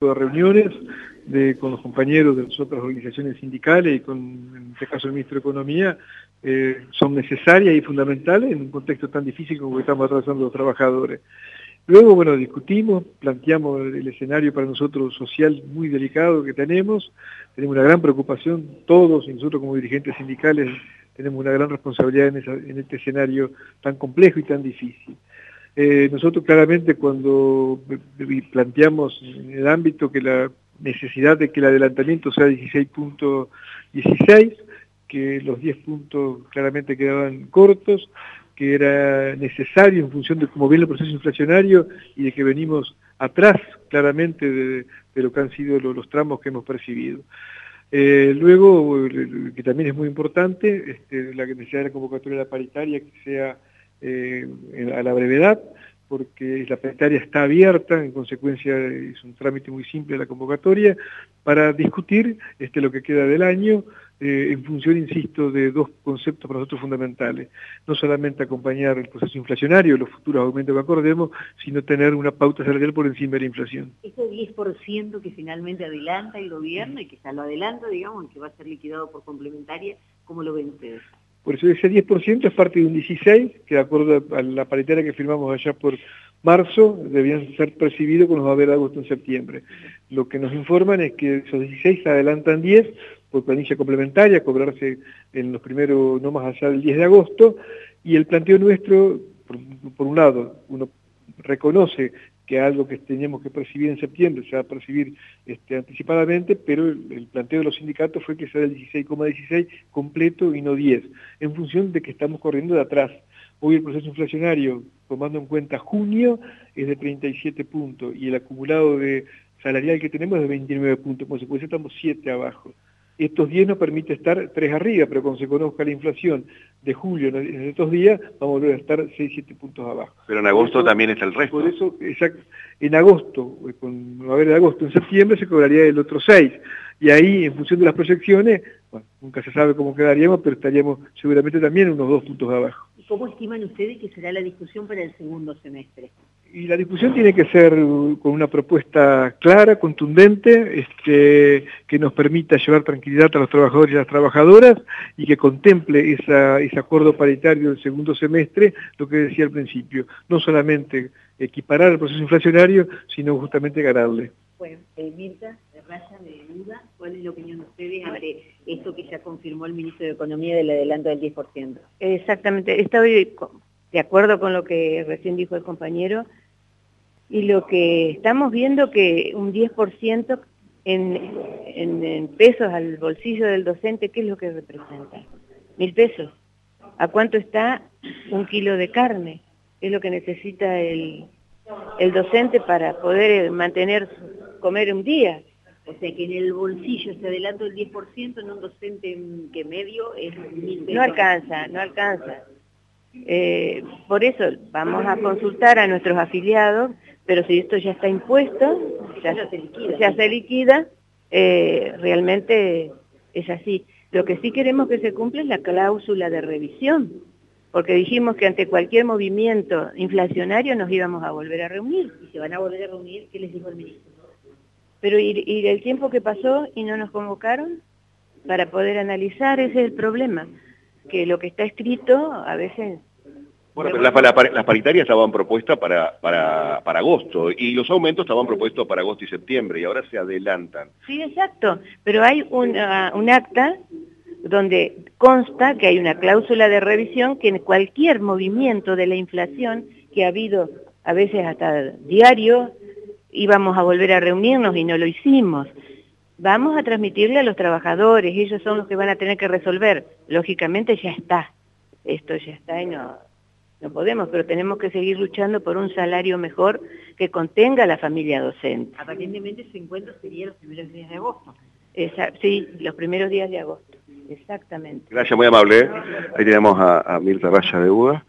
de reuniones con los compañeros de las otras organizaciones sindicales y con, en este caso, el ministro de Economía, eh, son necesarias y fundamentales en un contexto tan difícil como que estamos atravesando los trabajadores. Luego, bueno, discutimos, planteamos el escenario para nosotros social muy delicado que tenemos, tenemos una gran preocupación, todos y nosotros como dirigentes sindicales tenemos una gran responsabilidad en este escenario tan complejo y tan difícil. Eh, nosotros claramente cuando planteamos en el ámbito que la necesidad de que el adelantamiento sea 16.16, que los 10 puntos claramente quedaban cortos, que era necesario en función de cómo viene el proceso inflacionario y de que venimos atrás claramente de, lo que han sido los, los tramos que hemos percibido. Eh, luego, que también es muy importante, este, la necesidad de la convocatoria paritaria que sea eh, a la brevedad, porque la paritaria está abierta, en consecuencia es un trámite muy simple la convocatoria, para discutir este, lo que queda del año, eh, en función, insisto, de dos conceptos para nosotros fundamentales. No solamente acompañar el proceso inflacionario, los futuros aumentos que acordemos, sino tener una pauta salarial por encima de la inflación. Ese 10% que finalmente adelanta el gobierno y que ya lo adelanta, digamos, y que va a ser liquidado por complementaria, ¿cómo lo ven ustedes? Por eso ese 10% es parte de un 16, que de acuerdo a la paritaria que firmamos allá por marzo, debían ser percibidos va a haber agosto en septiembre. Lo que nos informan es que esos 16 se adelantan 10 por planilla complementaria, cobrarse en los primeros, no más allá del 10 de agosto, y el planteo nuestro, por un lado, uno reconoce que algo que teníamos que percibir en septiembre se va a percibir este, anticipadamente, pero el, el, planteo de los sindicatos fue que sea del 16,16 completo y no 10, en función de que estamos corriendo de atrás. Hoy el proceso inflacionario, tomando en cuenta junio, es de 37 puntos y el acumulado de salarial que tenemos es de 29 puntos, por consecuencia estamos 7 abajo. Estos 10 nos permite estar 3 arriba, pero cuando se conozca la inflación de julio en estos días, vamos a volver a estar 6, 7 puntos abajo. Pero en agosto eso, también está el resto. Por eso, exacto, en agosto, con, a ver, de agosto, en septiembre se cobraría el otro 6. Y ahí, en función de las proyecciones, bueno, nunca se sabe cómo quedaríamos, pero estaríamos seguramente también unos 2 puntos abajo. ¿Cómo estiman ustedes que será la discusión para el segundo semestre? Y la discusión tiene que ser con una propuesta clara, contundente, este, que nos permita llevar tranquilidad a los trabajadores y a las trabajadoras y que contemple esa, ese acuerdo paritario del segundo semestre, lo que decía al principio, no solamente equiparar el proceso inflacionario, sino justamente ganarle. Bueno, eh, Mirta, de raya de duda, ¿cuál es la opinión de ustedes sobre esto que ya confirmó el ministro de Economía del adelanto del 10%? Exactamente, estoy de acuerdo con lo que recién dijo el compañero, y lo que estamos viendo que un 10% en, en, en, pesos al bolsillo del docente, ¿qué es lo que representa? Mil pesos. ¿A cuánto está un kilo de carne? Es lo que necesita el, el docente para poder mantener, comer un día. O sea que en el bolsillo se adelanta el 10%, en un docente que medio es mil pesos. No alcanza, no alcanza. Eh, por eso vamos a consultar a nuestros afiliados, pero si esto ya está impuesto, ya, ya se liquida, ya se liquida eh, realmente es así. Lo que sí queremos que se cumpla es la cláusula de revisión, porque dijimos que ante cualquier movimiento inflacionario nos íbamos a volver a reunir. ¿Y se van a volver a reunir? ¿Qué les dijo el ministro? Pero y, y el tiempo que pasó y no nos convocaron para poder analizar, ese es el problema que lo que está escrito a veces... Bueno, pero las, la, las paritarias estaban propuestas para, para, para agosto y los aumentos estaban propuestos para agosto y septiembre y ahora se adelantan. Sí, exacto, pero hay una, un acta donde consta que hay una cláusula de revisión que en cualquier movimiento de la inflación que ha habido a veces hasta diario íbamos a volver a reunirnos y no lo hicimos vamos a transmitirle a los trabajadores, ellos son los que van a tener que resolver. Lógicamente ya está, esto ya está y no, no podemos, pero tenemos que seguir luchando por un salario mejor que contenga a la familia docente. Aparentemente ese encuentro sería los primeros días de agosto. Esa, sí, los primeros días de agosto, exactamente. Gracias, muy amable. Ahí tenemos a, a Mirta Raya de Uda.